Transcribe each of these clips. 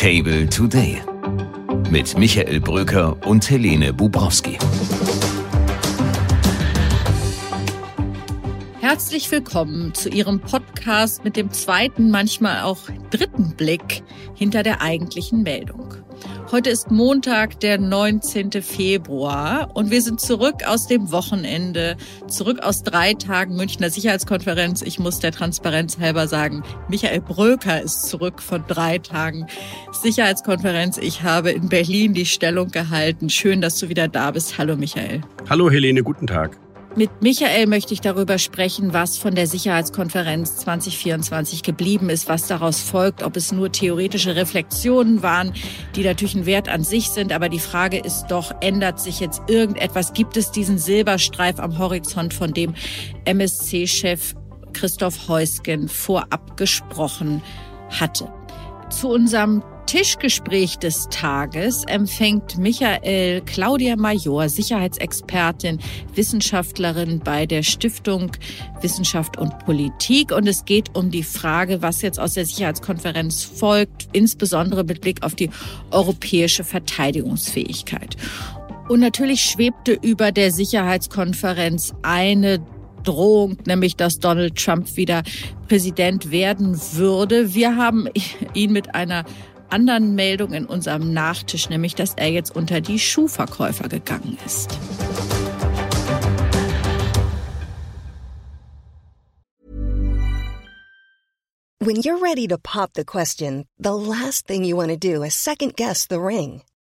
Table Today mit Michael Bröker und Helene Bubrowski. Herzlich willkommen zu Ihrem Podcast mit dem zweiten, manchmal auch dritten Blick hinter der eigentlichen Meldung. Heute ist Montag, der 19. Februar und wir sind zurück aus dem Wochenende, zurück aus drei Tagen Münchner Sicherheitskonferenz. Ich muss der Transparenz halber sagen, Michael Bröker ist zurück von drei Tagen Sicherheitskonferenz. Ich habe in Berlin die Stellung gehalten. Schön, dass du wieder da bist. Hallo Michael. Hallo Helene, guten Tag. Mit Michael möchte ich darüber sprechen, was von der Sicherheitskonferenz 2024 geblieben ist, was daraus folgt, ob es nur theoretische Reflexionen waren, die natürlich ein Wert an sich sind. Aber die Frage ist doch, ändert sich jetzt irgendetwas? Gibt es diesen Silberstreif am Horizont, von dem MSC-Chef Christoph Heusgen vorab gesprochen hatte? Zu unserem Tischgespräch des Tages empfängt Michael Claudia Major, Sicherheitsexpertin, Wissenschaftlerin bei der Stiftung Wissenschaft und Politik. Und es geht um die Frage, was jetzt aus der Sicherheitskonferenz folgt, insbesondere mit Blick auf die europäische Verteidigungsfähigkeit. Und natürlich schwebte über der Sicherheitskonferenz eine Drohung, nämlich dass Donald Trump wieder Präsident werden würde. Wir haben ihn mit einer anderen Meldung in unserem Nachtisch, nämlich dass er jetzt unter die Schuhverkäufer gegangen ist. When you're ready to pop the question, the last thing you want to do is second guess the ring.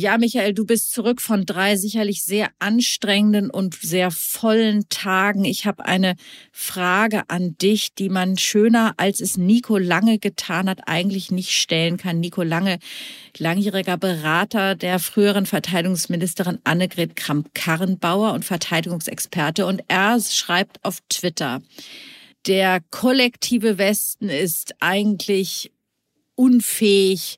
Ja, Michael, du bist zurück von drei sicherlich sehr anstrengenden und sehr vollen Tagen. Ich habe eine Frage an dich, die man schöner, als es Nico Lange getan hat, eigentlich nicht stellen kann. Nico Lange, langjähriger Berater der früheren Verteidigungsministerin Annegret Kramp-Karrenbauer und Verteidigungsexperte. Und er schreibt auf Twitter, der kollektive Westen ist eigentlich unfähig,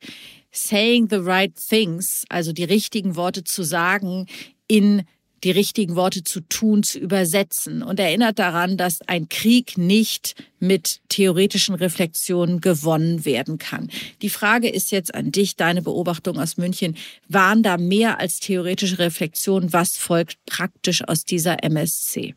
saying the right things, also die richtigen Worte zu sagen, in die richtigen Worte zu tun, zu übersetzen und erinnert daran, dass ein Krieg nicht mit theoretischen Reflexionen gewonnen werden kann. Die Frage ist jetzt an dich, deine Beobachtung aus München. Waren da mehr als theoretische Reflexionen? Was folgt praktisch aus dieser MSC?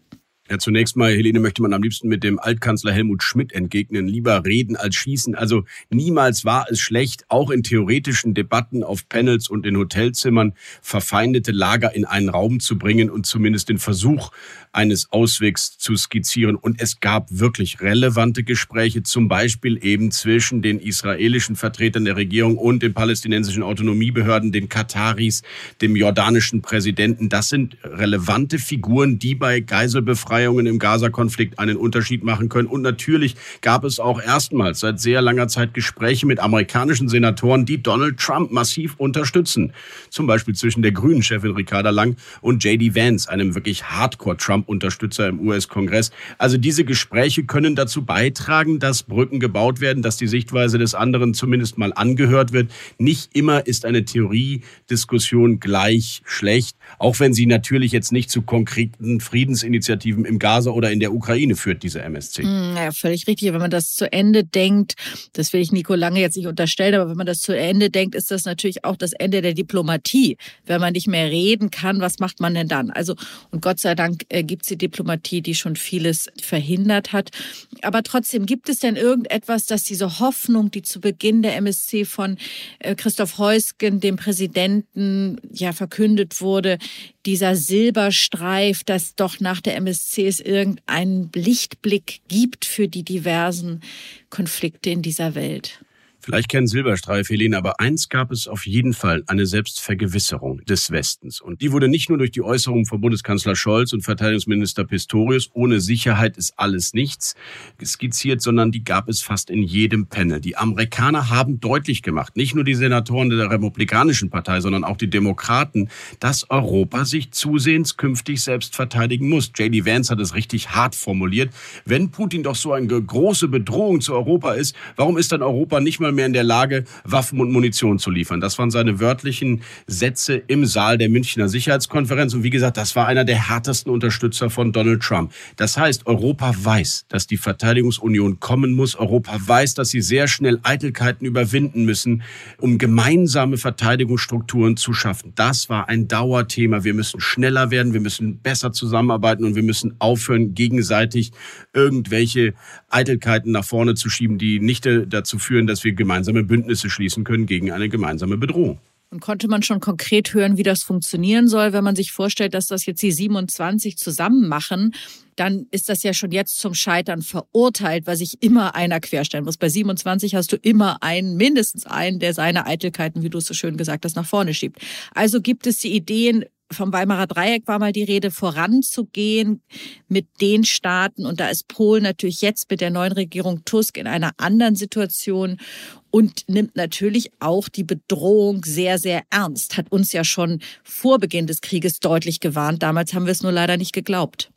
Ja, zunächst mal, Helene, möchte man am liebsten mit dem Altkanzler Helmut Schmidt entgegnen. Lieber reden als schießen. Also niemals war es schlecht, auch in theoretischen Debatten auf Panels und in Hotelzimmern verfeindete Lager in einen Raum zu bringen und zumindest den Versuch eines Auswegs zu skizzieren. Und es gab wirklich relevante Gespräche, zum Beispiel eben zwischen den israelischen Vertretern der Regierung und den palästinensischen Autonomiebehörden, den Kataris, dem jordanischen Präsidenten. Das sind relevante Figuren, die bei Geiselbefreiungen im Gaza-Konflikt einen Unterschied machen können. Und natürlich gab es auch erstmals seit sehr langer Zeit Gespräche mit amerikanischen Senatoren, die Donald Trump massiv unterstützen. Zum Beispiel zwischen der Grünen-Chefin Ricarda Lang und JD Vance, einem wirklich Hardcore-Trump Trump-Unterstützer im US-Kongress. Also diese Gespräche können dazu beitragen, dass Brücken gebaut werden, dass die Sichtweise des anderen zumindest mal angehört wird. Nicht immer ist eine Theoriediskussion gleich schlecht, auch wenn sie natürlich jetzt nicht zu konkreten Friedensinitiativen im Gaza oder in der Ukraine führt, diese MSC. Hm, ja, völlig richtig. Wenn man das zu Ende denkt, das will ich Nico Lange jetzt nicht unterstellen, aber wenn man das zu Ende denkt, ist das natürlich auch das Ende der Diplomatie. Wenn man nicht mehr reden kann, was macht man denn dann? Also, und Gott sei Dank äh, gibt es die Diplomatie, die schon vieles verhindert hat. Aber trotzdem, gibt es denn irgendetwas, dass diese Hoffnung, die zu Beginn der MSC von äh, Christoph Heusgen, dem Präsidenten, ja verkündet wurde, dieser Silberstreif, dass doch nach der MSC es irgendeinen Lichtblick gibt für die diversen Konflikte in dieser Welt? Vielleicht kennen Silberstreif, Helene, aber eins gab es auf jeden Fall, eine Selbstvergewisserung des Westens. Und die wurde nicht nur durch die Äußerungen von Bundeskanzler Scholz und Verteidigungsminister Pistorius, ohne Sicherheit ist alles nichts, skizziert, sondern die gab es fast in jedem Panel. Die Amerikaner haben deutlich gemacht, nicht nur die Senatoren der Republikanischen Partei, sondern auch die Demokraten, dass Europa sich zusehends künftig selbst verteidigen muss. J.D. Vance hat es richtig hart formuliert. Wenn Putin doch so eine große Bedrohung zu Europa ist, warum ist dann Europa nicht mal mehr in der Lage, Waffen und Munition zu liefern. Das waren seine wörtlichen Sätze im Saal der Münchner Sicherheitskonferenz. Und wie gesagt, das war einer der härtesten Unterstützer von Donald Trump. Das heißt, Europa weiß, dass die Verteidigungsunion kommen muss. Europa weiß, dass sie sehr schnell Eitelkeiten überwinden müssen, um gemeinsame Verteidigungsstrukturen zu schaffen. Das war ein Dauerthema. Wir müssen schneller werden, wir müssen besser zusammenarbeiten und wir müssen aufhören, gegenseitig irgendwelche Eitelkeiten nach vorne zu schieben, die nicht dazu führen, dass wir gemeinsame Bündnisse schließen können gegen eine gemeinsame Bedrohung. Und konnte man schon konkret hören, wie das funktionieren soll, wenn man sich vorstellt, dass das jetzt die 27 zusammen machen, dann ist das ja schon jetzt zum Scheitern verurteilt, weil sich immer einer querstellen muss. Bei 27 hast du immer einen, mindestens einen, der seine Eitelkeiten, wie du es so schön gesagt hast, nach vorne schiebt. Also gibt es die Ideen, vom Weimarer Dreieck war mal die Rede, voranzugehen mit den Staaten. Und da ist Polen natürlich jetzt mit der neuen Regierung Tusk in einer anderen Situation und nimmt natürlich auch die Bedrohung sehr, sehr ernst. Hat uns ja schon vor Beginn des Krieges deutlich gewarnt. Damals haben wir es nur leider nicht geglaubt.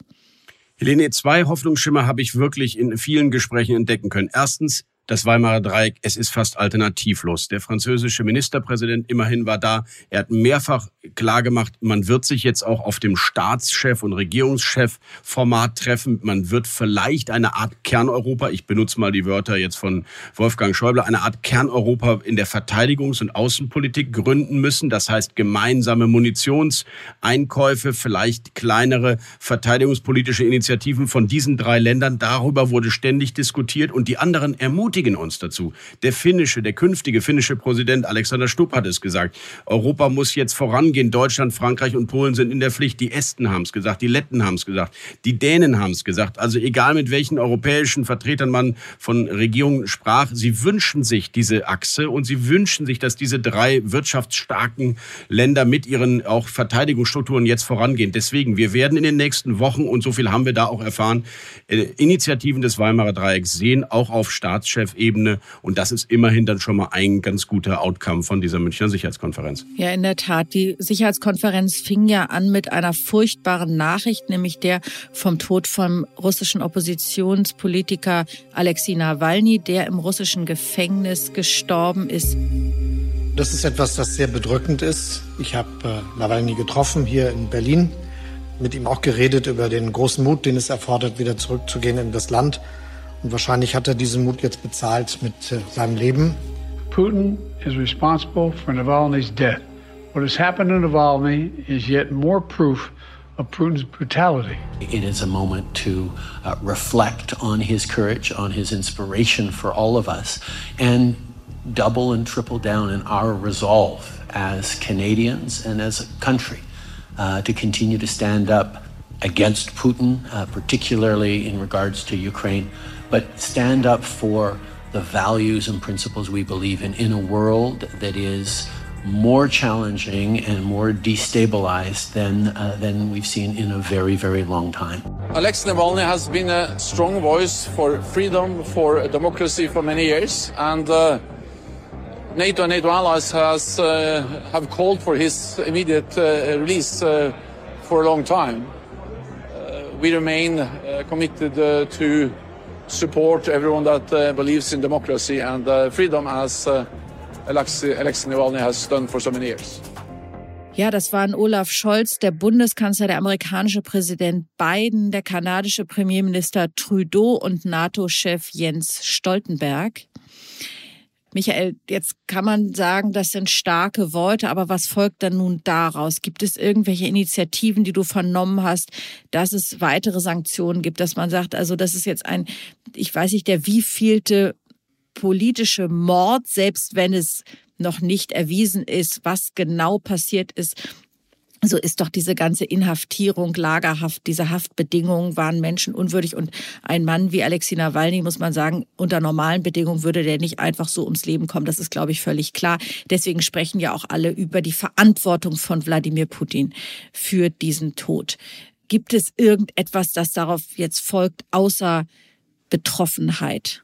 Helene, zwei Hoffnungsschimmer habe ich wirklich in vielen Gesprächen entdecken können. Erstens, das Weimarer Dreieck, es ist fast alternativlos. Der französische Ministerpräsident immerhin war da. Er hat mehrfach klargemacht, man wird sich jetzt auch auf dem Staatschef- und Regierungschef-Format treffen. Man wird vielleicht eine Art Kerneuropa, ich benutze mal die Wörter jetzt von Wolfgang Schäuble, eine Art Kerneuropa in der Verteidigungs- und Außenpolitik gründen müssen. Das heißt gemeinsame Munitionseinkäufe, vielleicht kleinere verteidigungspolitische Initiativen von diesen drei Ländern. Darüber wurde ständig diskutiert und die anderen ermutigen uns dazu. Der finnische, der künftige finnische Präsident Alexander Stubb hat es gesagt. Europa muss jetzt vorangehen. Deutschland, Frankreich und Polen sind in der Pflicht. Die Esten haben es gesagt, die Letten haben es gesagt, die Dänen haben es gesagt. Also egal mit welchen europäischen Vertretern man von Regierungen sprach, sie wünschen sich diese Achse und sie wünschen sich, dass diese drei wirtschaftsstarken Länder mit ihren auch Verteidigungsstrukturen jetzt vorangehen. Deswegen, wir werden in den nächsten Wochen, und so viel haben wir da auch erfahren, äh, Initiativen des Weimarer Dreiecks sehen, auch auf Staatschef Chefebene. Und das ist immerhin dann schon mal ein ganz guter Outcome von dieser Münchner Sicherheitskonferenz. Ja, in der Tat. Die Sicherheitskonferenz fing ja an mit einer furchtbaren Nachricht, nämlich der vom Tod vom russischen Oppositionspolitiker Alexei Nawalny, der im russischen Gefängnis gestorben ist. Das ist etwas, das sehr bedrückend ist. Ich habe äh, Nawalny getroffen hier in Berlin, mit ihm auch geredet über den großen Mut, den es erfordert, wieder zurückzugehen in das Land. Und wahrscheinlich hat er diesen Mut jetzt bezahlt mit äh, seinem Leben. Putin is responsible for Navalny's death. What has happened to Navalny is yet more proof of Putin's brutality. It is a moment to uh, reflect on his courage, on his inspiration for all of us, and double and triple down in our resolve as Canadians and as a country uh, to continue to stand up against Putin, uh, particularly in regards to Ukraine, but stand up for the values and principles we believe in in a world that is more challenging and more destabilized than uh, than we've seen in a very very long time. Alexei Navalny has been a strong voice for freedom, for democracy for many years, and uh, NATO and NATO allies has uh, have called for his immediate uh, release uh, for a long time. Uh, we remain committed to support everyone that believes in democracy and freedom as Alexei, Navalny has done for so many years. Ja, das waren Olaf Scholz, der Bundeskanzler, der amerikanische Präsident Biden, der kanadische Premierminister Trudeau und NATO-Chef Jens Stoltenberg. Michael, jetzt kann man sagen, das sind starke Worte, aber was folgt dann nun daraus? Gibt es irgendwelche Initiativen, die du vernommen hast, dass es weitere Sanktionen gibt, dass man sagt, also das ist jetzt ein, ich weiß nicht, der wievielte politische Mord, selbst wenn es noch nicht erwiesen ist, was genau passiert ist, so ist doch diese ganze Inhaftierung, Lagerhaft, diese Haftbedingungen waren menschenunwürdig. Und ein Mann wie Alexei Nawalny, muss man sagen, unter normalen Bedingungen würde der nicht einfach so ums Leben kommen. Das ist, glaube ich, völlig klar. Deswegen sprechen ja auch alle über die Verantwortung von Wladimir Putin für diesen Tod. Gibt es irgendetwas, das darauf jetzt folgt, außer Betroffenheit?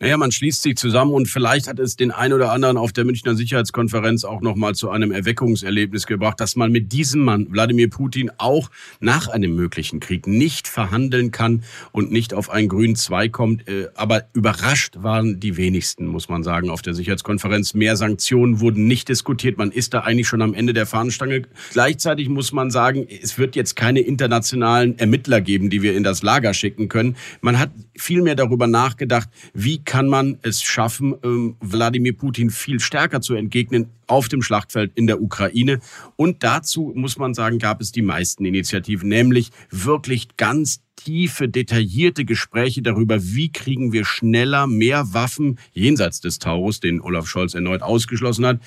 Naja, man schließt sich zusammen und vielleicht hat es den einen oder anderen auf der Münchner Sicherheitskonferenz auch nochmal zu einem Erweckungserlebnis gebracht, dass man mit diesem Mann, Wladimir Putin, auch nach einem möglichen Krieg nicht verhandeln kann und nicht auf einen grünen Zweig kommt. Äh, aber überrascht waren die wenigsten, muss man sagen, auf der Sicherheitskonferenz. Mehr Sanktionen wurden nicht diskutiert. Man ist da eigentlich schon am Ende der Fahnenstange. Gleichzeitig muss man sagen, es wird jetzt keine internationalen Ermittler geben, die wir in das Lager schicken können. Man hat viel mehr darüber nachgedacht, wie kann man es schaffen, ähm, Wladimir Putin viel stärker zu entgegnen auf dem Schlachtfeld in der Ukraine. Und dazu muss man sagen, gab es die meisten Initiativen, nämlich wirklich ganz tiefe, detaillierte Gespräche darüber, wie kriegen wir schneller mehr Waffen jenseits des Taurus, den Olaf Scholz erneut ausgeschlossen hat,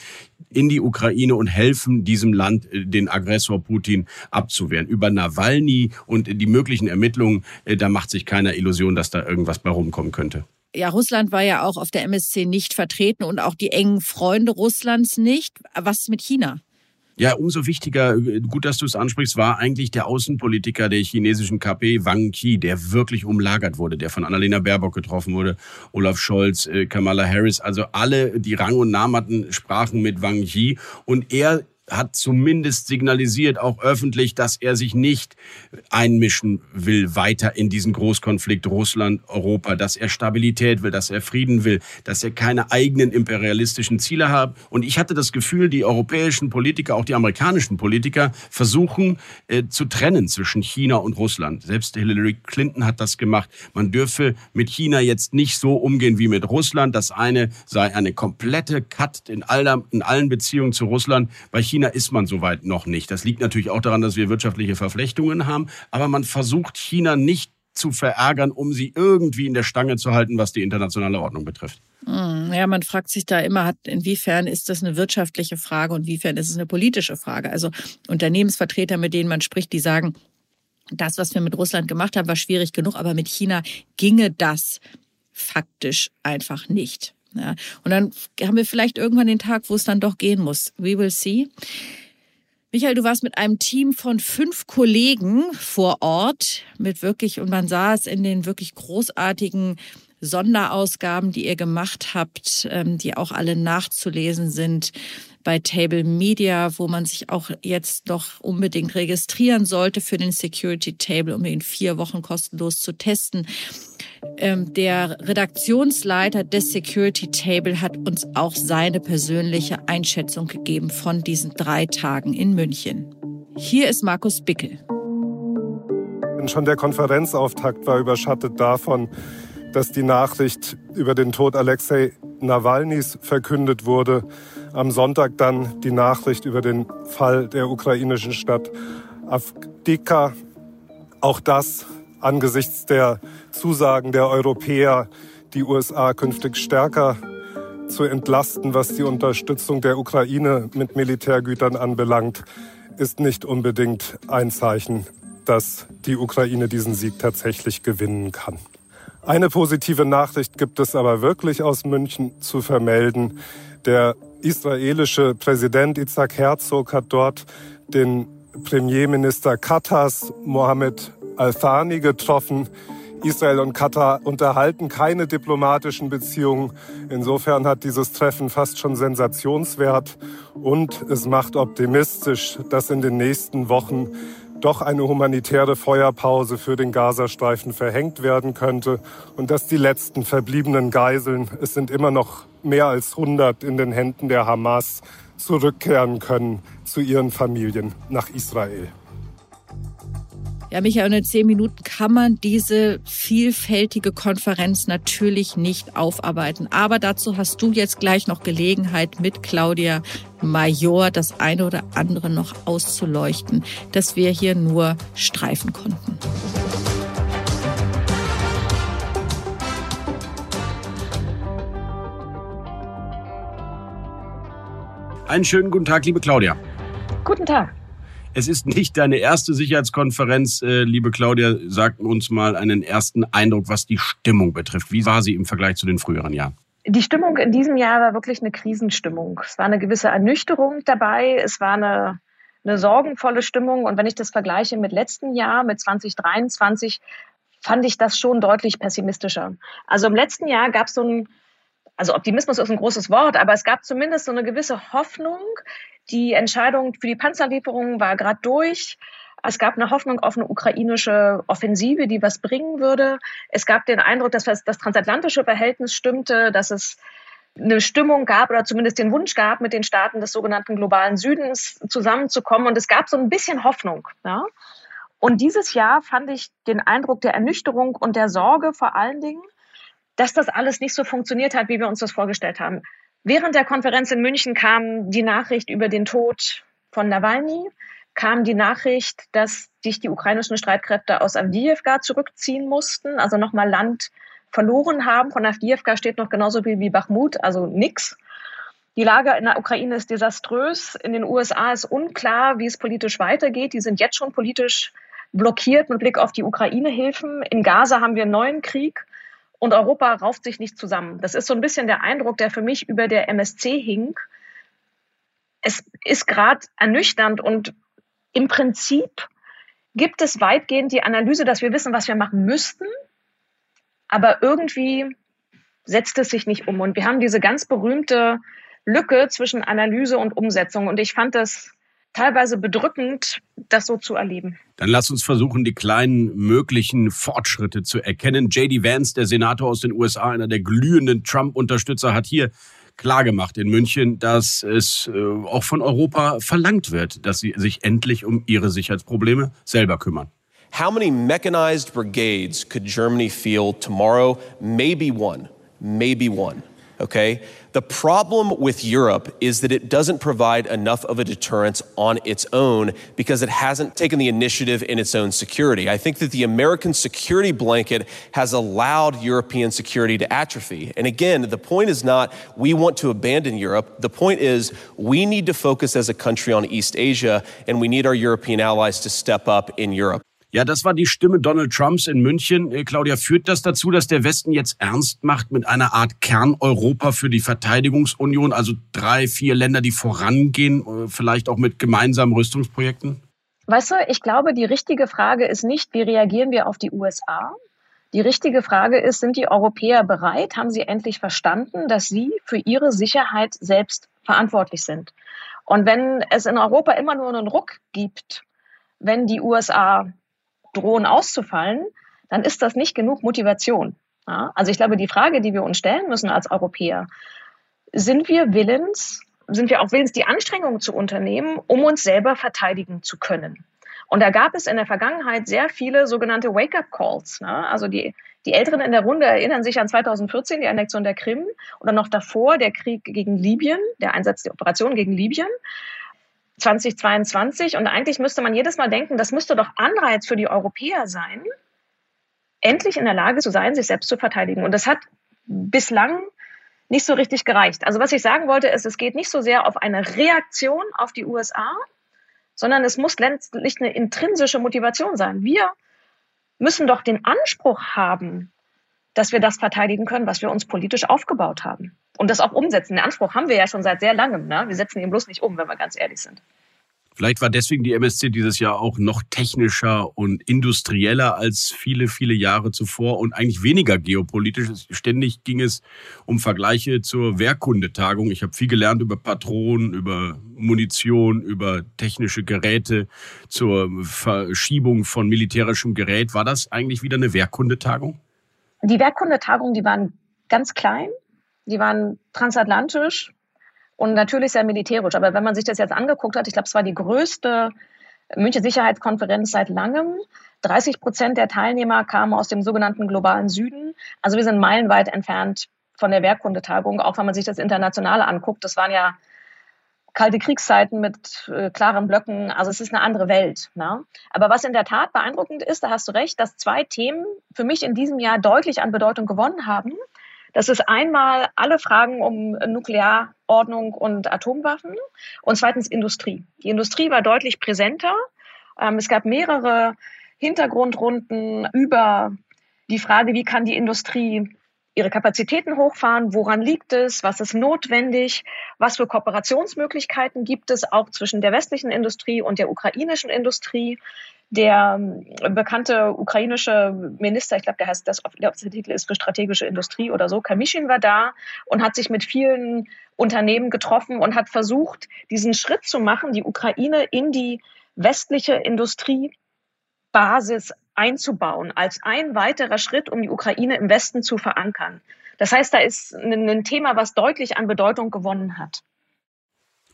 in die Ukraine und helfen diesem Land, äh, den Aggressor Putin abzuwehren. Über Nawalny und die möglichen Ermittlungen, äh, da macht sich keiner Illusion, dass da irgendwas bei rumkommen könnte ja, Russland war ja auch auf der MSC nicht vertreten und auch die engen Freunde Russlands nicht. Was mit China? Ja, umso wichtiger, gut, dass du es ansprichst, war eigentlich der Außenpolitiker der chinesischen KP, Wang Qi, der wirklich umlagert wurde, der von Annalena Baerbock getroffen wurde, Olaf Scholz, äh, Kamala Harris, also alle, die Rang und Namen hatten, sprachen mit Wang Qi und er hat zumindest signalisiert, auch öffentlich, dass er sich nicht einmischen will weiter in diesen Großkonflikt Russland-Europa, dass er Stabilität will, dass er Frieden will, dass er keine eigenen imperialistischen Ziele hat. Und ich hatte das Gefühl, die europäischen Politiker, auch die amerikanischen Politiker, versuchen äh, zu trennen zwischen China und Russland. Selbst Hillary Clinton hat das gemacht. Man dürfe mit China jetzt nicht so umgehen wie mit Russland. Das eine sei eine komplette Cut in, aller, in allen Beziehungen zu Russland. Bei China China ist man soweit noch nicht. Das liegt natürlich auch daran, dass wir wirtschaftliche Verflechtungen haben. Aber man versucht China nicht zu verärgern, um sie irgendwie in der Stange zu halten, was die internationale Ordnung betrifft. Hm, ja, man fragt sich da immer, inwiefern ist das eine wirtschaftliche Frage und inwiefern ist es eine politische Frage. Also Unternehmensvertreter, mit denen man spricht, die sagen, das, was wir mit Russland gemacht haben, war schwierig genug, aber mit China ginge das faktisch einfach nicht. Ja. Und dann haben wir vielleicht irgendwann den Tag, wo es dann doch gehen muss. We will see. Michael, du warst mit einem Team von fünf Kollegen vor Ort mit wirklich, und man sah es in den wirklich großartigen Sonderausgaben, die ihr gemacht habt, ähm, die auch alle nachzulesen sind bei Table Media, wo man sich auch jetzt noch unbedingt registrieren sollte für den Security Table, um ihn vier Wochen kostenlos zu testen. Ähm, der Redaktionsleiter des Security Table hat uns auch seine persönliche Einschätzung gegeben von diesen drei Tagen in München. Hier ist Markus Bickel. Schon der Konferenzauftakt war überschattet davon, dass die Nachricht über den Tod Alexei Nawalnys verkündet wurde. Am Sonntag dann die Nachricht über den Fall der ukrainischen Stadt Avdika. Auch das angesichts der Zusagen der Europäer, die USA künftig stärker zu entlasten, was die Unterstützung der Ukraine mit Militärgütern anbelangt, ist nicht unbedingt ein Zeichen, dass die Ukraine diesen Sieg tatsächlich gewinnen kann. Eine positive Nachricht gibt es aber wirklich aus München zu vermelden. Der israelische Präsident Isaac Herzog hat dort den Premierminister Katars Mohammed Al-Thani getroffen. Israel und Katar unterhalten keine diplomatischen Beziehungen. Insofern hat dieses Treffen fast schon Sensationswert und es macht optimistisch, dass in den nächsten Wochen doch eine humanitäre Feuerpause für den Gazastreifen verhängt werden könnte und dass die letzten verbliebenen Geiseln, es sind immer noch mehr als 100 in den Händen der Hamas, zurückkehren können zu ihren Familien nach Israel. Ja, Michael, in zehn Minuten kann man diese vielfältige Konferenz natürlich nicht aufarbeiten. Aber dazu hast du jetzt gleich noch Gelegenheit, mit Claudia Major das eine oder andere noch auszuleuchten, das wir hier nur streifen konnten. Einen schönen guten Tag, liebe Claudia. Guten Tag. Es ist nicht deine erste Sicherheitskonferenz, äh, liebe Claudia. Sag uns mal einen ersten Eindruck, was die Stimmung betrifft. Wie war sie im Vergleich zu den früheren Jahren? Die Stimmung in diesem Jahr war wirklich eine Krisenstimmung. Es war eine gewisse Ernüchterung dabei. Es war eine, eine sorgenvolle Stimmung. Und wenn ich das vergleiche mit letzten Jahr, mit 2023, fand ich das schon deutlich pessimistischer. Also im letzten Jahr gab es so ein, also Optimismus ist ein großes Wort, aber es gab zumindest so eine gewisse Hoffnung. Die Entscheidung für die Panzerlieferungen war gerade durch. Es gab eine Hoffnung auf eine ukrainische Offensive, die was bringen würde. Es gab den Eindruck, dass das transatlantische Verhältnis stimmte, dass es eine Stimmung gab oder zumindest den Wunsch gab, mit den Staaten des sogenannten globalen Südens zusammenzukommen. Und es gab so ein bisschen Hoffnung. Ja? Und dieses Jahr fand ich den Eindruck der Ernüchterung und der Sorge vor allen Dingen, dass das alles nicht so funktioniert hat, wie wir uns das vorgestellt haben. Während der Konferenz in München kam die Nachricht über den Tod von Nawalny kam die Nachricht, dass sich die ukrainischen Streitkräfte aus Avdiivka zurückziehen mussten, also nochmal Land verloren haben. Von Avdiivka steht noch genauso viel wie Bachmut, also nix. Die Lage in der Ukraine ist desaströs. In den USA ist unklar, wie es politisch weitergeht. Die sind jetzt schon politisch blockiert mit Blick auf die Ukraine-Hilfen. In Gaza haben wir einen neuen Krieg und Europa rauft sich nicht zusammen. Das ist so ein bisschen der Eindruck, der für mich über der MSC hing. Es ist gerade ernüchternd und im Prinzip gibt es weitgehend die Analyse, dass wir wissen, was wir machen müssten, aber irgendwie setzt es sich nicht um. Und wir haben diese ganz berühmte Lücke zwischen Analyse und Umsetzung. Und ich fand das teilweise bedrückend, das so zu erleben. Dann lass uns versuchen, die kleinen möglichen Fortschritte zu erkennen. JD Vance, der Senator aus den USA, einer der glühenden Trump-Unterstützer, hat hier klargemacht in München, dass es äh, auch von Europa verlangt wird, dass sie sich endlich um ihre Sicherheitsprobleme selber kümmern. How many mechanized brigades could Germany field tomorrow? Maybe one. Maybe one. Okay? The problem with Europe is that it doesn't provide enough of a deterrence on its own because it hasn't taken the initiative in its own security. I think that the American security blanket has allowed European security to atrophy. And again, the point is not we want to abandon Europe. The point is we need to focus as a country on East Asia and we need our European allies to step up in Europe. Ja, das war die Stimme Donald Trumps in München. Äh, Claudia, führt das dazu, dass der Westen jetzt ernst macht mit einer Art Kerneuropa für die Verteidigungsunion? Also drei, vier Länder, die vorangehen, äh, vielleicht auch mit gemeinsamen Rüstungsprojekten? Weißt du, ich glaube, die richtige Frage ist nicht, wie reagieren wir auf die USA? Die richtige Frage ist, sind die Europäer bereit? Haben sie endlich verstanden, dass sie für ihre Sicherheit selbst verantwortlich sind? Und wenn es in Europa immer nur einen Ruck gibt, wenn die USA drohen auszufallen, dann ist das nicht genug Motivation. Ja? Also ich glaube, die Frage, die wir uns stellen müssen als Europäer, sind wir willens, sind wir auch willens, die Anstrengungen zu unternehmen, um uns selber verteidigen zu können? Und da gab es in der Vergangenheit sehr viele sogenannte Wake-up-Calls. Ne? Also die, die Älteren in der Runde erinnern sich an 2014, die Annexion der Krim, oder noch davor der Krieg gegen Libyen, der Einsatz der Operation gegen Libyen. 2022. Und eigentlich müsste man jedes Mal denken, das müsste doch Anreiz für die Europäer sein, endlich in der Lage zu sein, sich selbst zu verteidigen. Und das hat bislang nicht so richtig gereicht. Also was ich sagen wollte, ist, es geht nicht so sehr auf eine Reaktion auf die USA, sondern es muss letztlich eine intrinsische Motivation sein. Wir müssen doch den Anspruch haben, dass wir das verteidigen können, was wir uns politisch aufgebaut haben und das auch umsetzen. Den Anspruch haben wir ja schon seit sehr langem. Ne? Wir setzen ihn bloß nicht um, wenn wir ganz ehrlich sind. Vielleicht war deswegen die MSC dieses Jahr auch noch technischer und industrieller als viele, viele Jahre zuvor und eigentlich weniger geopolitisch. Ständig ging es um Vergleiche zur Wehrkundetagung. Ich habe viel gelernt über Patronen, über Munition, über technische Geräte, zur Verschiebung von militärischem Gerät. War das eigentlich wieder eine Wehrkundetagung? Die Wehrkundetagungen, die waren ganz klein die waren transatlantisch und natürlich sehr militärisch. Aber wenn man sich das jetzt angeguckt hat, ich glaube, es war die größte München Sicherheitskonferenz seit langem. 30 Prozent der Teilnehmer kamen aus dem sogenannten globalen Süden. Also wir sind meilenweit entfernt von der Werkkundetagung, auch wenn man sich das Internationale anguckt. Das waren ja kalte Kriegszeiten mit äh, klaren Blöcken. Also es ist eine andere Welt. Ne? Aber was in der Tat beeindruckend ist, da hast du recht, dass zwei Themen für mich in diesem Jahr deutlich an Bedeutung gewonnen haben. Das ist einmal alle Fragen um Nuklearordnung und Atomwaffen und zweitens Industrie. Die Industrie war deutlich präsenter. Ähm, es gab mehrere Hintergrundrunden über die Frage, wie kann die Industrie ihre Kapazitäten hochfahren, woran liegt es, was ist notwendig, was für Kooperationsmöglichkeiten gibt es auch zwischen der westlichen Industrie und der ukrainischen Industrie. Der ähm, bekannte ukrainische Minister, ich glaube, der heißt das, der Titel ist für strategische Industrie oder so, Kamischin war da und hat sich mit vielen Unternehmen getroffen und hat versucht, diesen Schritt zu machen, die Ukraine in die westliche Industriebasis einzubauen, als ein weiterer Schritt, um die Ukraine im Westen zu verankern. Das heißt, da ist ein Thema, was deutlich an Bedeutung gewonnen hat.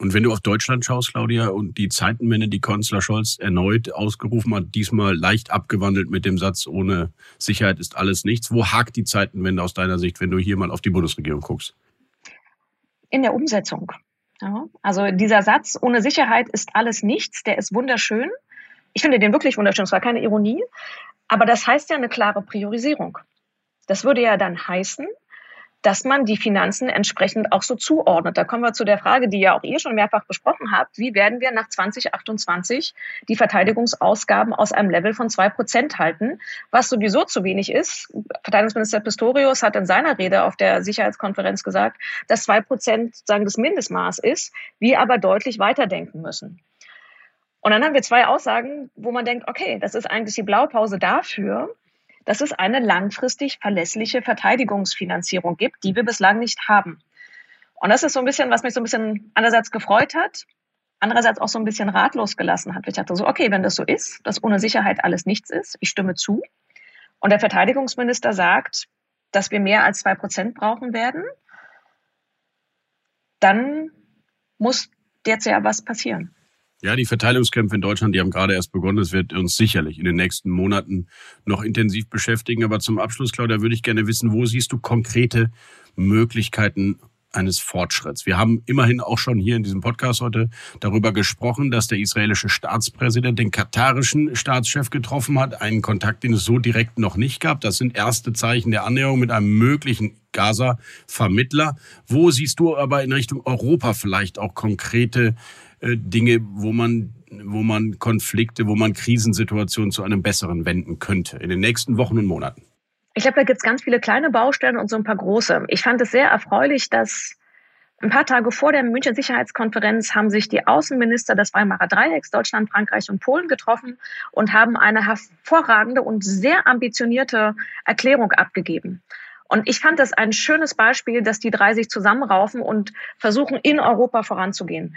Und wenn du auf Deutschland schaust, Claudia, und die Zeitenwende, die Kanzler Scholz erneut ausgerufen hat, diesmal leicht abgewandelt mit dem Satz, ohne Sicherheit ist alles nichts. Wo hakt die Zeitenwende aus deiner Sicht, wenn du hier mal auf die Bundesregierung guckst? In der Umsetzung. Ja, also dieser Satz, ohne Sicherheit ist alles nichts, der ist wunderschön. Ich finde den wirklich wunderschön, es war keine Ironie. Aber das heißt ja eine klare Priorisierung. Das würde ja dann heißen, dass man die Finanzen entsprechend auch so zuordnet. Da kommen wir zu der Frage, die ja auch ihr schon mehrfach besprochen habt. Wie werden wir nach 2028 die Verteidigungsausgaben aus einem Level von zwei Prozent halten, was sowieso zu wenig ist? Verteidigungsminister Pistorius hat in seiner Rede auf der Sicherheitskonferenz gesagt, dass zwei Prozent sagen das Mindestmaß ist, wir aber deutlich weiterdenken müssen. Und dann haben wir zwei Aussagen, wo man denkt, okay, das ist eigentlich die Blaupause dafür, dass es eine langfristig verlässliche Verteidigungsfinanzierung gibt, die wir bislang nicht haben. Und das ist so ein bisschen, was mich so ein bisschen einerseits gefreut hat, andererseits auch so ein bisschen ratlos gelassen hat. Ich dachte so, okay, wenn das so ist, dass ohne Sicherheit alles nichts ist, ich stimme zu. Und der Verteidigungsminister sagt, dass wir mehr als zwei Prozent brauchen werden, dann muss jetzt ja was passieren. Ja, die Verteilungskämpfe in Deutschland, die haben gerade erst begonnen. Das wird uns sicherlich in den nächsten Monaten noch intensiv beschäftigen. Aber zum Abschluss, Claudia, würde ich gerne wissen, wo siehst du konkrete Möglichkeiten eines Fortschritts. Wir haben immerhin auch schon hier in diesem Podcast heute darüber gesprochen, dass der israelische Staatspräsident den katarischen Staatschef getroffen hat. Einen Kontakt, den es so direkt noch nicht gab. Das sind erste Zeichen der Annäherung mit einem möglichen Gaza-Vermittler. Wo siehst du aber in Richtung Europa vielleicht auch konkrete Dinge, wo man, wo man Konflikte, wo man Krisensituationen zu einem besseren wenden könnte in den nächsten Wochen und Monaten? Ich glaube, da gibt es ganz viele kleine Baustellen und so ein paar große. Ich fand es sehr erfreulich, dass ein paar Tage vor der München Sicherheitskonferenz haben sich die Außenminister des Weimarer Dreiecks, Deutschland, Frankreich und Polen getroffen und haben eine hervorragende und sehr ambitionierte Erklärung abgegeben. Und ich fand das ein schönes Beispiel, dass die drei sich zusammenraufen und versuchen, in Europa voranzugehen.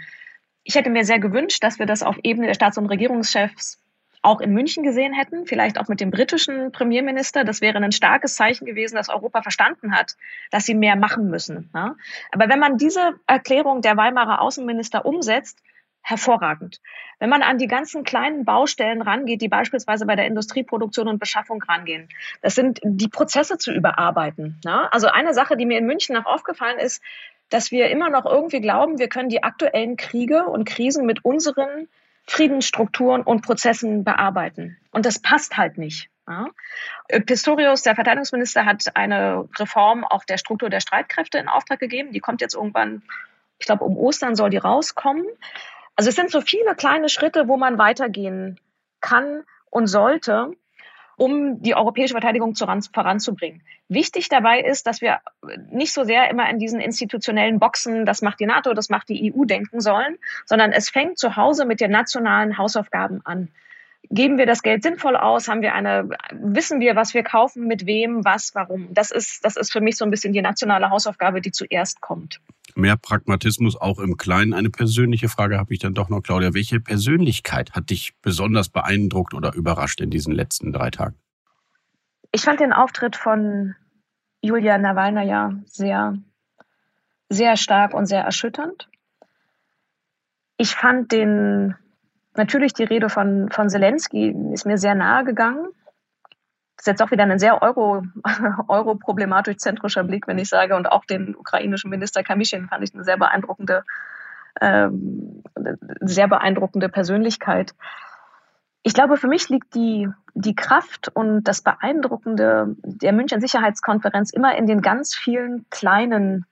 Ich hätte mir sehr gewünscht, dass wir das auf Ebene der Staats- und Regierungschefs auch in München gesehen hätten, vielleicht auch mit dem britischen Premierminister. Das wäre ein starkes Zeichen gewesen, dass Europa verstanden hat, dass sie mehr machen müssen. Aber wenn man diese Erklärung der Weimarer Außenminister umsetzt, hervorragend. Wenn man an die ganzen kleinen Baustellen rangeht, die beispielsweise bei der Industrieproduktion und Beschaffung rangehen, das sind die Prozesse zu überarbeiten. Also eine Sache, die mir in München noch aufgefallen ist, dass wir immer noch irgendwie glauben, wir können die aktuellen Kriege und Krisen mit unseren Friedensstrukturen und Prozessen bearbeiten. Und das passt halt nicht. Ja. Pistorius, der Verteidigungsminister, hat eine Reform auch der Struktur der Streitkräfte in Auftrag gegeben. Die kommt jetzt irgendwann, ich glaube, um Ostern soll die rauskommen. Also es sind so viele kleine Schritte, wo man weitergehen kann und sollte um die europäische Verteidigung voranzubringen. Wichtig dabei ist, dass wir nicht so sehr immer in diesen institutionellen Boxen, das macht die NATO, das macht die EU denken sollen, sondern es fängt zu Hause mit den nationalen Hausaufgaben an. Geben wir das Geld sinnvoll aus? Haben wir eine, wissen wir, was wir kaufen, mit wem, was, warum? Das ist, das ist für mich so ein bisschen die nationale Hausaufgabe, die zuerst kommt mehr Pragmatismus auch im Kleinen. Eine persönliche Frage habe ich dann doch noch, Claudia. Welche Persönlichkeit hat dich besonders beeindruckt oder überrascht in diesen letzten drei Tagen? Ich fand den Auftritt von Julia Nawalna sehr, sehr stark und sehr erschütternd. Ich fand den, natürlich die Rede von, von Zelensky ist mir sehr nahe gegangen ist jetzt auch wieder ein sehr euro, europroblematisch zentrischer Blick, wenn ich sage, und auch den ukrainischen Minister Kamischin fand ich eine sehr beeindruckende, ähm, sehr beeindruckende Persönlichkeit. Ich glaube, für mich liegt die, die Kraft und das Beeindruckende der München Sicherheitskonferenz immer in den ganz vielen kleinen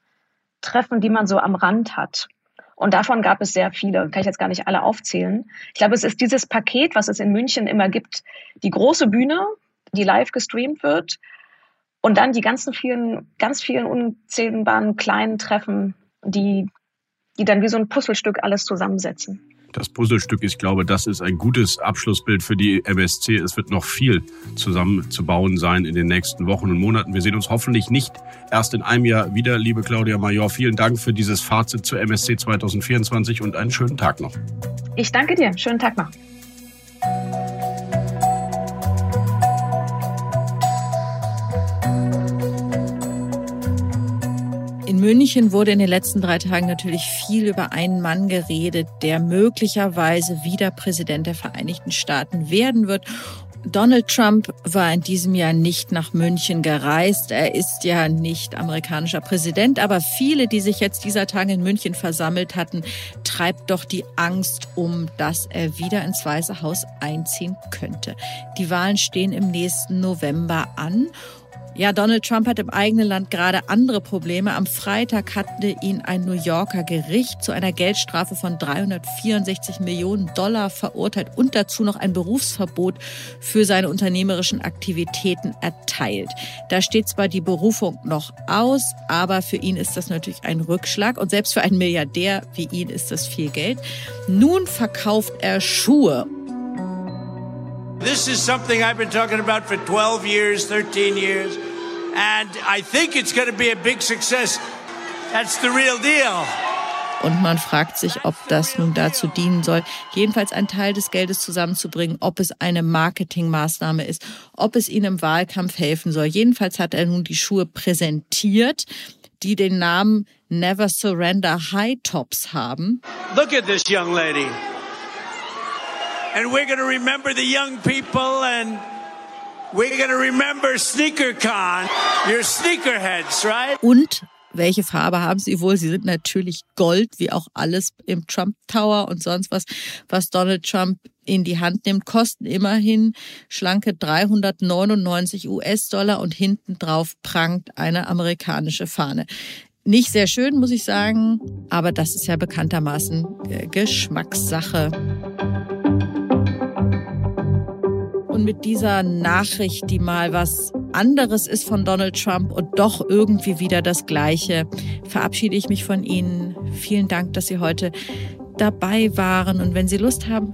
Treffen, die man so am Rand hat. Und davon gab es sehr viele, kann ich jetzt gar nicht alle aufzählen. Ich glaube, es ist dieses Paket, was es in München immer gibt, die große Bühne, die live gestreamt wird und dann die ganzen vielen, ganz vielen unzählbaren kleinen Treffen, die, die dann wie so ein Puzzlestück alles zusammensetzen das Puzzlestück. Ich glaube, das ist ein gutes Abschlussbild für die MSC. Es wird noch viel zusammenzubauen sein in den nächsten Wochen und Monaten. Wir sehen uns hoffentlich nicht erst in einem Jahr wieder, liebe Claudia Major. Vielen Dank für dieses Fazit zur MSC 2024 und einen schönen Tag noch. Ich danke dir. Schönen Tag noch. München wurde in den letzten drei Tagen natürlich viel über einen Mann geredet, der möglicherweise wieder Präsident der Vereinigten Staaten werden wird. Donald Trump war in diesem Jahr nicht nach München gereist. Er ist ja nicht amerikanischer Präsident, aber viele, die sich jetzt dieser Tage in München versammelt hatten, treibt doch die Angst um, dass er wieder ins Weiße Haus einziehen könnte. Die Wahlen stehen im nächsten November an ja, Donald Trump hat im eigenen Land gerade andere Probleme. Am Freitag hatte ihn ein New Yorker Gericht zu einer Geldstrafe von 364 Millionen Dollar verurteilt und dazu noch ein Berufsverbot für seine unternehmerischen Aktivitäten erteilt. Da steht zwar die Berufung noch aus, aber für ihn ist das natürlich ein Rückschlag und selbst für einen Milliardär wie ihn ist das viel Geld. Nun verkauft er Schuhe This is something I've been talking about for 12 years, 13 years, and I think it's going to be a big success. That's the real deal. Und man fragt sich, ob das nun dazu dienen soll, jedenfalls einen Teil des Geldes zusammenzubringen, ob es eine Marketingmaßnahme ist, ob es ihnen im Wahlkampf helfen soll. Jedenfalls hat er nun die Schuhe präsentiert, die den Namen Never Surrender High Tops haben. Look at this young lady and we're going to remember the young people and we're to remember SneakerCon. You're sneakerheads, right? Und welche Farbe haben sie wohl? Sie sind natürlich Gold, wie auch alles im Trump Tower und sonst was, was Donald Trump in die Hand nimmt, kosten immerhin schlanke 399 US-Dollar und hinten drauf prangt eine amerikanische Fahne. Nicht sehr schön, muss ich sagen, aber das ist ja bekanntermaßen äh, Geschmackssache. Mit dieser Nachricht, die mal was anderes ist von Donald Trump und doch irgendwie wieder das Gleiche, verabschiede ich mich von Ihnen. Vielen Dank, dass Sie heute dabei waren. Und wenn Sie Lust haben,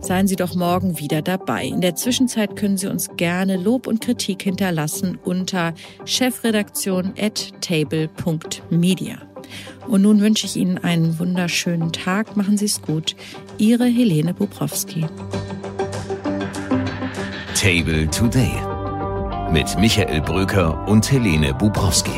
seien Sie doch morgen wieder dabei. In der Zwischenzeit können Sie uns gerne Lob und Kritik hinterlassen unter chefredaktion.table.media. Und nun wünsche ich Ihnen einen wunderschönen Tag. Machen Sie es gut. Ihre Helene Bubrowski. Table Today mit Michael Bröker und Helene Bubrowski.